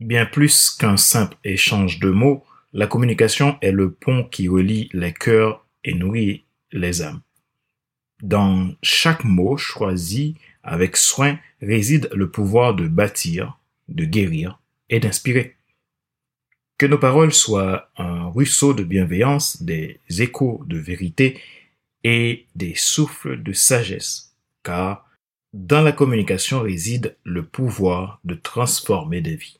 Bien plus qu'un simple échange de mots, la communication est le pont qui relie les cœurs et nourrit les âmes. Dans chaque mot choisi avec soin réside le pouvoir de bâtir, de guérir et d'inspirer. Que nos paroles soient un ruisseau de bienveillance, des échos de vérité et des souffles de sagesse, car dans la communication réside le pouvoir de transformer des vies.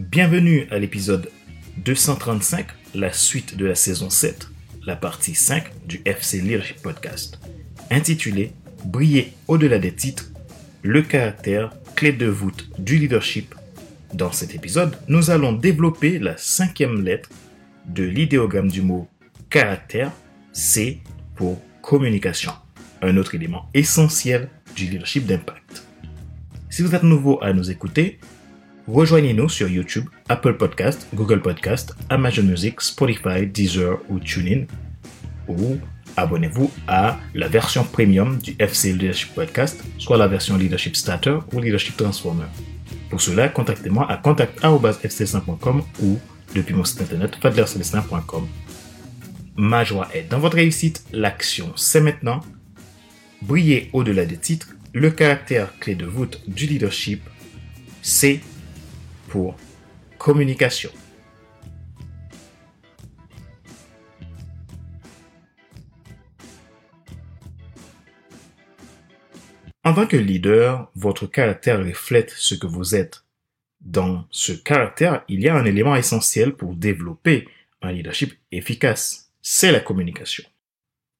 Bienvenue à l'épisode 235, la suite de la saison 7, la partie 5 du FC Leadership Podcast, intitulé Briller au-delà des titres, le caractère clé de voûte du leadership. Dans cet épisode, nous allons développer la cinquième lettre de l'idéogramme du mot caractère, C pour communication, un autre élément essentiel du leadership d'impact. Si vous êtes nouveau à nous écouter, Rejoignez-nous sur YouTube, Apple Podcast, Google Podcast, Amazon Music, Spotify, Deezer ou TuneIn. Ou abonnez-vous à la version premium du FC Leadership Podcast, soit la version Leadership Starter ou Leadership Transformer. Pour cela, contactez-moi à contact.fc5.com ou depuis mon site internet fadlercelestin.com. Ma joie est dans votre réussite, l'action c'est maintenant. Briller au-delà des titres, le caractère clé de voûte du leadership, c'est communication. En tant que leader, votre caractère reflète ce que vous êtes. Dans ce caractère, il y a un élément essentiel pour développer un leadership efficace. C'est la communication.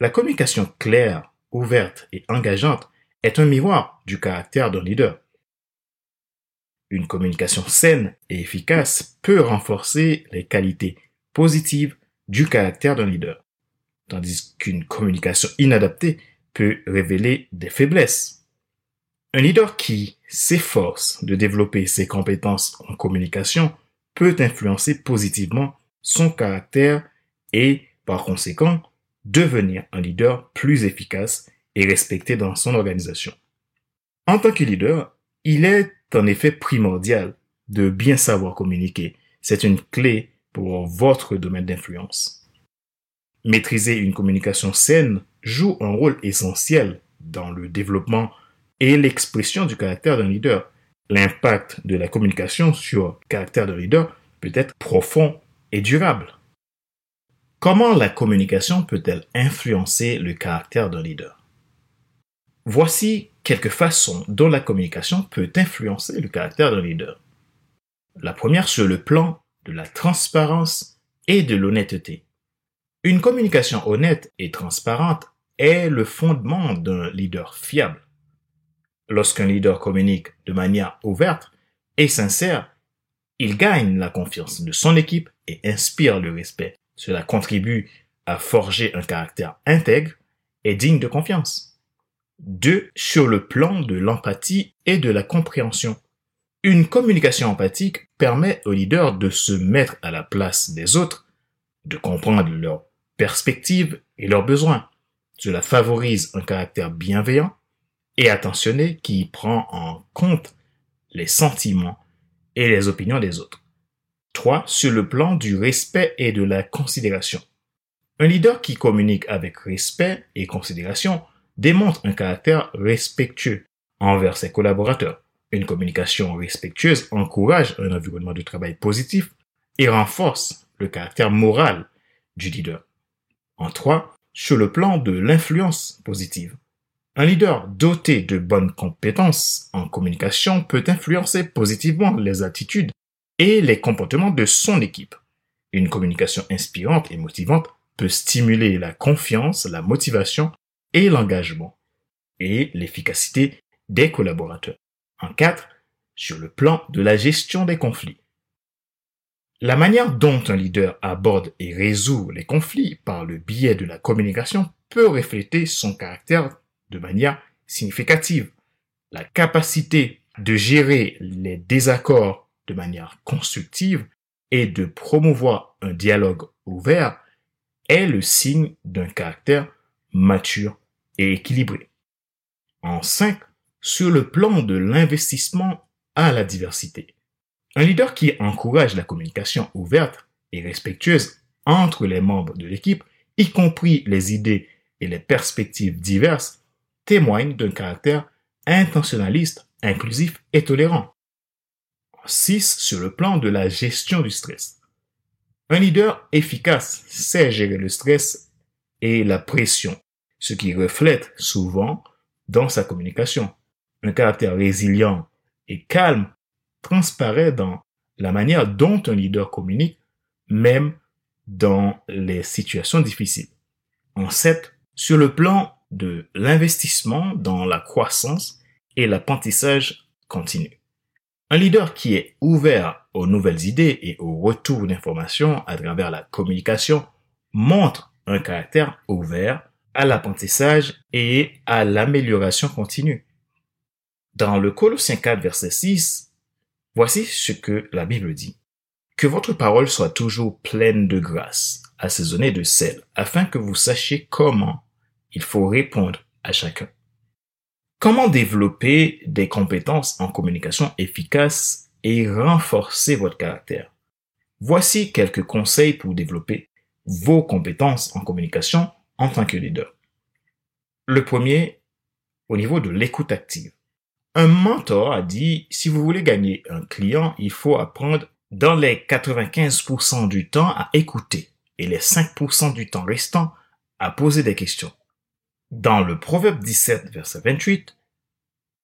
La communication claire, ouverte et engageante est un miroir du caractère d'un leader. Une communication saine et efficace peut renforcer les qualités positives du caractère d'un leader, tandis qu'une communication inadaptée peut révéler des faiblesses. Un leader qui s'efforce de développer ses compétences en communication peut influencer positivement son caractère et, par conséquent, devenir un leader plus efficace et respecté dans son organisation. En tant que leader, il est en effet primordial de bien savoir communiquer. C'est une clé pour votre domaine d'influence. Maîtriser une communication saine joue un rôle essentiel dans le développement et l'expression du caractère d'un leader. L'impact de la communication sur le caractère d'un leader peut être profond et durable. Comment la communication peut-elle influencer le caractère d'un leader? Voici quelques façons dont la communication peut influencer le caractère d'un leader. La première sur le plan de la transparence et de l'honnêteté. Une communication honnête et transparente est le fondement d'un leader fiable. Lorsqu'un leader communique de manière ouverte et sincère, il gagne la confiance de son équipe et inspire le respect. Cela contribue à forger un caractère intègre et digne de confiance. 2. Sur le plan de l'empathie et de la compréhension. Une communication empathique permet au leader de se mettre à la place des autres, de comprendre leurs perspectives et leurs besoins. Cela favorise un caractère bienveillant et attentionné qui prend en compte les sentiments et les opinions des autres. 3. Sur le plan du respect et de la considération. Un leader qui communique avec respect et considération démontre un caractère respectueux envers ses collaborateurs. Une communication respectueuse encourage un environnement de travail positif et renforce le caractère moral du leader. En trois, sur le plan de l'influence positive. Un leader doté de bonnes compétences en communication peut influencer positivement les attitudes et les comportements de son équipe. Une communication inspirante et motivante peut stimuler la confiance, la motivation et l'engagement et l'efficacité des collaborateurs. En quatre, sur le plan de la gestion des conflits. La manière dont un leader aborde et résout les conflits par le biais de la communication peut refléter son caractère de manière significative. La capacité de gérer les désaccords de manière constructive et de promouvoir un dialogue ouvert est le signe d'un caractère mature et équilibré. En 5, sur le plan de l'investissement à la diversité. Un leader qui encourage la communication ouverte et respectueuse entre les membres de l'équipe, y compris les idées et les perspectives diverses, témoigne d'un caractère intentionnaliste, inclusif et tolérant. 6. Sur le plan de la gestion du stress. Un leader efficace sait gérer le stress et la pression, ce qui reflète souvent dans sa communication. Un caractère résilient et calme transparaît dans la manière dont un leader communique, même dans les situations difficiles. En 7. Sur le plan de l'investissement dans la croissance et l'apprentissage continu. Un leader qui est ouvert aux nouvelles idées et au retour d'informations à travers la communication montre un caractère ouvert à l'apprentissage et à l'amélioration continue. Dans le Colossiens 4, verset 6, voici ce que la Bible dit. Que votre parole soit toujours pleine de grâce, assaisonnée de sel, afin que vous sachiez comment il faut répondre à chacun. Comment développer des compétences en communication efficaces et renforcer votre caractère Voici quelques conseils pour développer vos compétences en communication en tant que leader. Le premier, au niveau de l'écoute active. Un mentor a dit, si vous voulez gagner un client, il faut apprendre dans les 95% du temps à écouter et les 5% du temps restant à poser des questions. Dans le Proverbe 17, verset 28,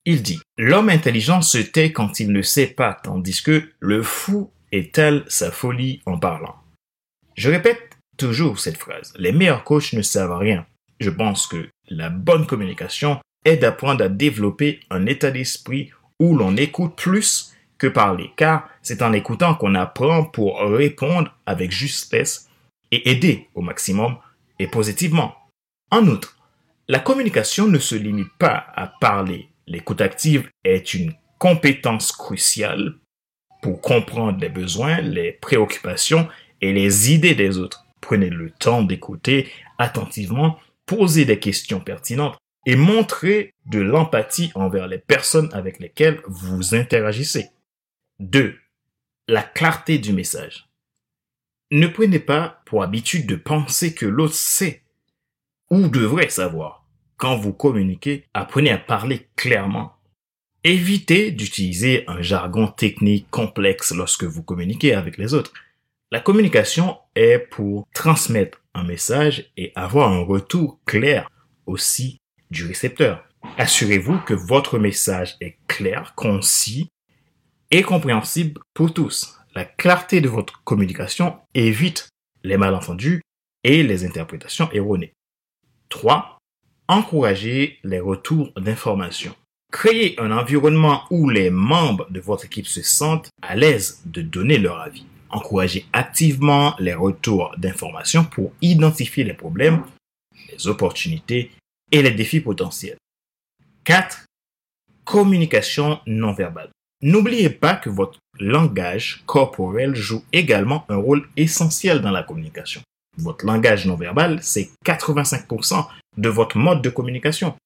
il dit, L'homme intelligent se tait quand il ne sait pas, tandis que le fou étale sa folie en parlant? Je répète toujours cette phrase. Les meilleurs coachs ne savent rien. Je pense que la bonne communication est d'apprendre à développer un état d'esprit où l'on écoute plus que parler, car c'est en écoutant qu'on apprend pour répondre avec justesse et aider au maximum et positivement. En outre, la communication ne se limite pas à parler. L'écoute active est une compétence cruciale pour comprendre les besoins, les préoccupations et les idées des autres. Prenez le temps d'écouter attentivement, posez des questions pertinentes et montrez de l'empathie envers les personnes avec lesquelles vous interagissez. 2. La clarté du message. Ne prenez pas pour habitude de penser que l'autre sait ou devrait savoir. Quand vous communiquez, apprenez à parler clairement. Évitez d'utiliser un jargon technique complexe lorsque vous communiquez avec les autres. La communication est pour transmettre un message et avoir un retour clair aussi du récepteur. Assurez-vous que votre message est clair, concis et compréhensible pour tous. La clarté de votre communication évite les malentendus et les interprétations erronées. 3 encourager les retours d'informations. Créez un environnement où les membres de votre équipe se sentent à l'aise de donner leur avis. Encouragez activement les retours d'informations pour identifier les problèmes, les opportunités et les défis potentiels. 4. Communication non verbale. N'oubliez pas que votre langage corporel joue également un rôle essentiel dans la communication. Votre langage non verbal, c'est 85% de votre mode de communication.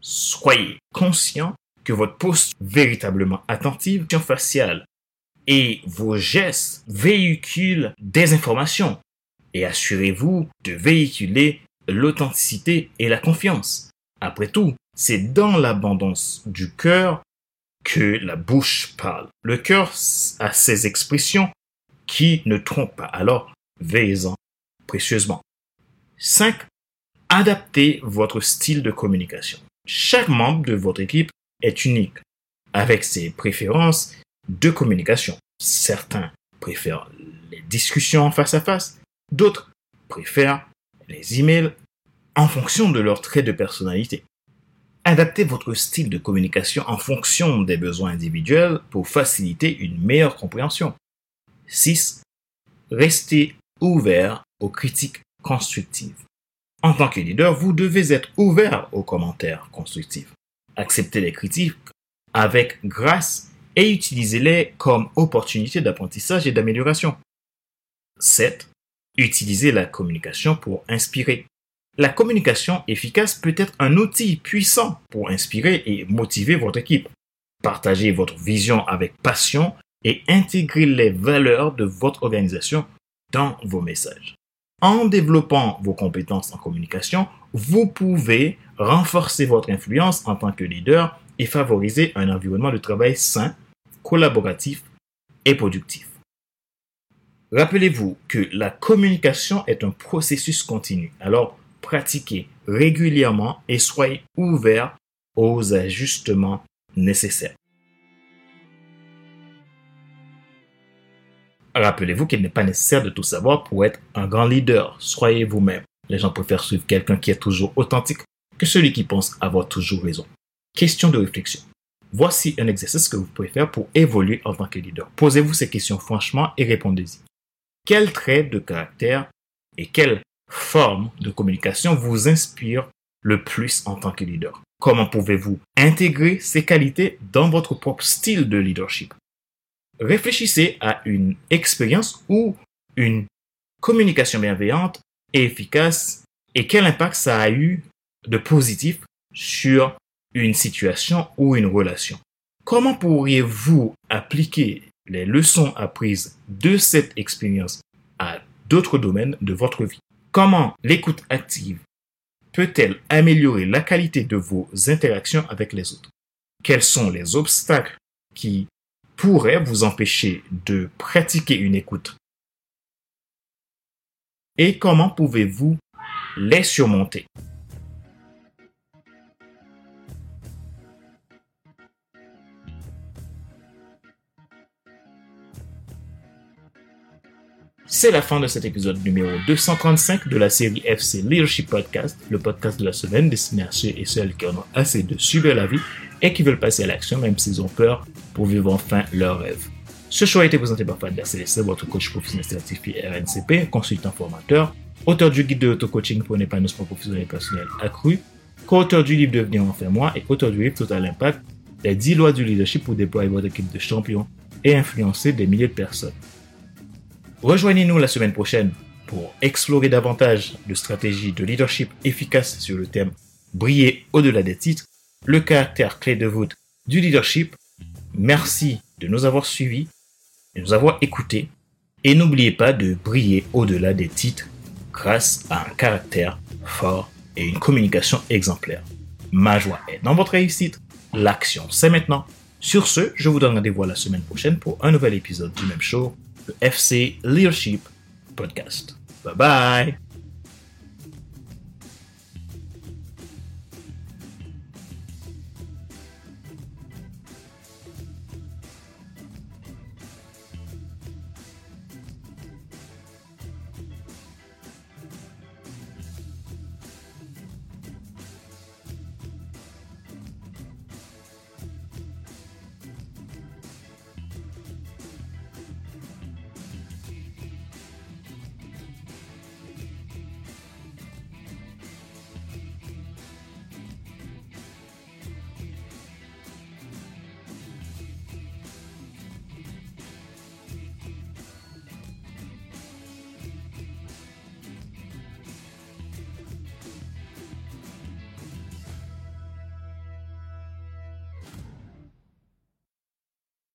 Soyez conscient que votre posture véritablement attentive, faciale et vos gestes véhiculent des informations et assurez-vous de véhiculer l'authenticité et la confiance. Après tout, c'est dans l'abondance du cœur que la bouche parle. Le cœur a ses expressions qui ne trompent pas. Alors, veillez-en précieusement. 5. Adaptez votre style de communication. Chaque membre de votre équipe est unique, avec ses préférences de communication. Certains préfèrent les discussions face à face, d'autres préfèrent les emails en fonction de leurs traits de personnalité. Adaptez votre style de communication en fonction des besoins individuels pour faciliter une meilleure compréhension. 6. Restez ouvert aux critiques constructives. En tant que leader, vous devez être ouvert aux commentaires constructifs. Acceptez les critiques avec grâce et utilisez-les comme opportunité d'apprentissage et d'amélioration. 7. Utilisez la communication pour inspirer. La communication efficace peut être un outil puissant pour inspirer et motiver votre équipe. Partagez votre vision avec passion et intégrez les valeurs de votre organisation dans vos messages. En développant vos compétences en communication, vous pouvez renforcer votre influence en tant que leader et favoriser un environnement de travail sain, collaboratif et productif. Rappelez-vous que la communication est un processus continu. Alors, pratiquez régulièrement et soyez ouvert aux ajustements nécessaires. Rappelez-vous qu'il n'est pas nécessaire de tout savoir pour être un grand leader. Soyez vous-même. Les gens préfèrent suivre quelqu'un qui est toujours authentique que celui qui pense avoir toujours raison. Question de réflexion. Voici un exercice que vous pouvez faire pour évoluer en tant que leader. Posez-vous ces questions franchement et répondez-y. Quel trait de caractère et quelle forme de communication vous inspire le plus en tant que leader? Comment pouvez-vous intégrer ces qualités dans votre propre style de leadership? Réfléchissez à une expérience ou une communication bienveillante et efficace et quel impact ça a eu de positif sur une situation ou une relation. Comment pourriez-vous appliquer les leçons apprises de cette expérience à d'autres domaines de votre vie? Comment l'écoute active peut-elle améliorer la qualité de vos interactions avec les autres? Quels sont les obstacles qui pourrait vous empêcher de pratiquer une écoute? Et comment pouvez-vous les surmonter? C'est la fin de cet épisode numéro 235 de la série FC Leadership Podcast, le podcast de la semaine destiné à ceux et celles qui en ont assez de subir la vie et qui veulent passer à l'action même s'ils ont peur pour vivre enfin leur rêve. Ce choix a été présenté par Fadler CLC, votre coach professionnel certifié RNCP, consultant formateur, auteur du guide de auto-coaching pour un épanouissement professionnel et personnel accru, co-auteur du livre Devenir enfin moi et auteur du livre Total Impact, les 10 lois du leadership pour déployer votre équipe de champions et influencer des milliers de personnes. Rejoignez-nous la semaine prochaine pour explorer davantage de stratégies de leadership efficaces sur le thème Briller au-delà des titres, le caractère clé de voûte du leadership. Merci de nous avoir suivis, de nous avoir écoutés et n'oubliez pas de briller au-delà des titres grâce à un caractère fort et une communication exemplaire. Ma joie est dans votre réussite. L'action, c'est maintenant. Sur ce, je vous donne rendez-vous la semaine prochaine pour un nouvel épisode du même show le FC Leadership Podcast. Bye bye!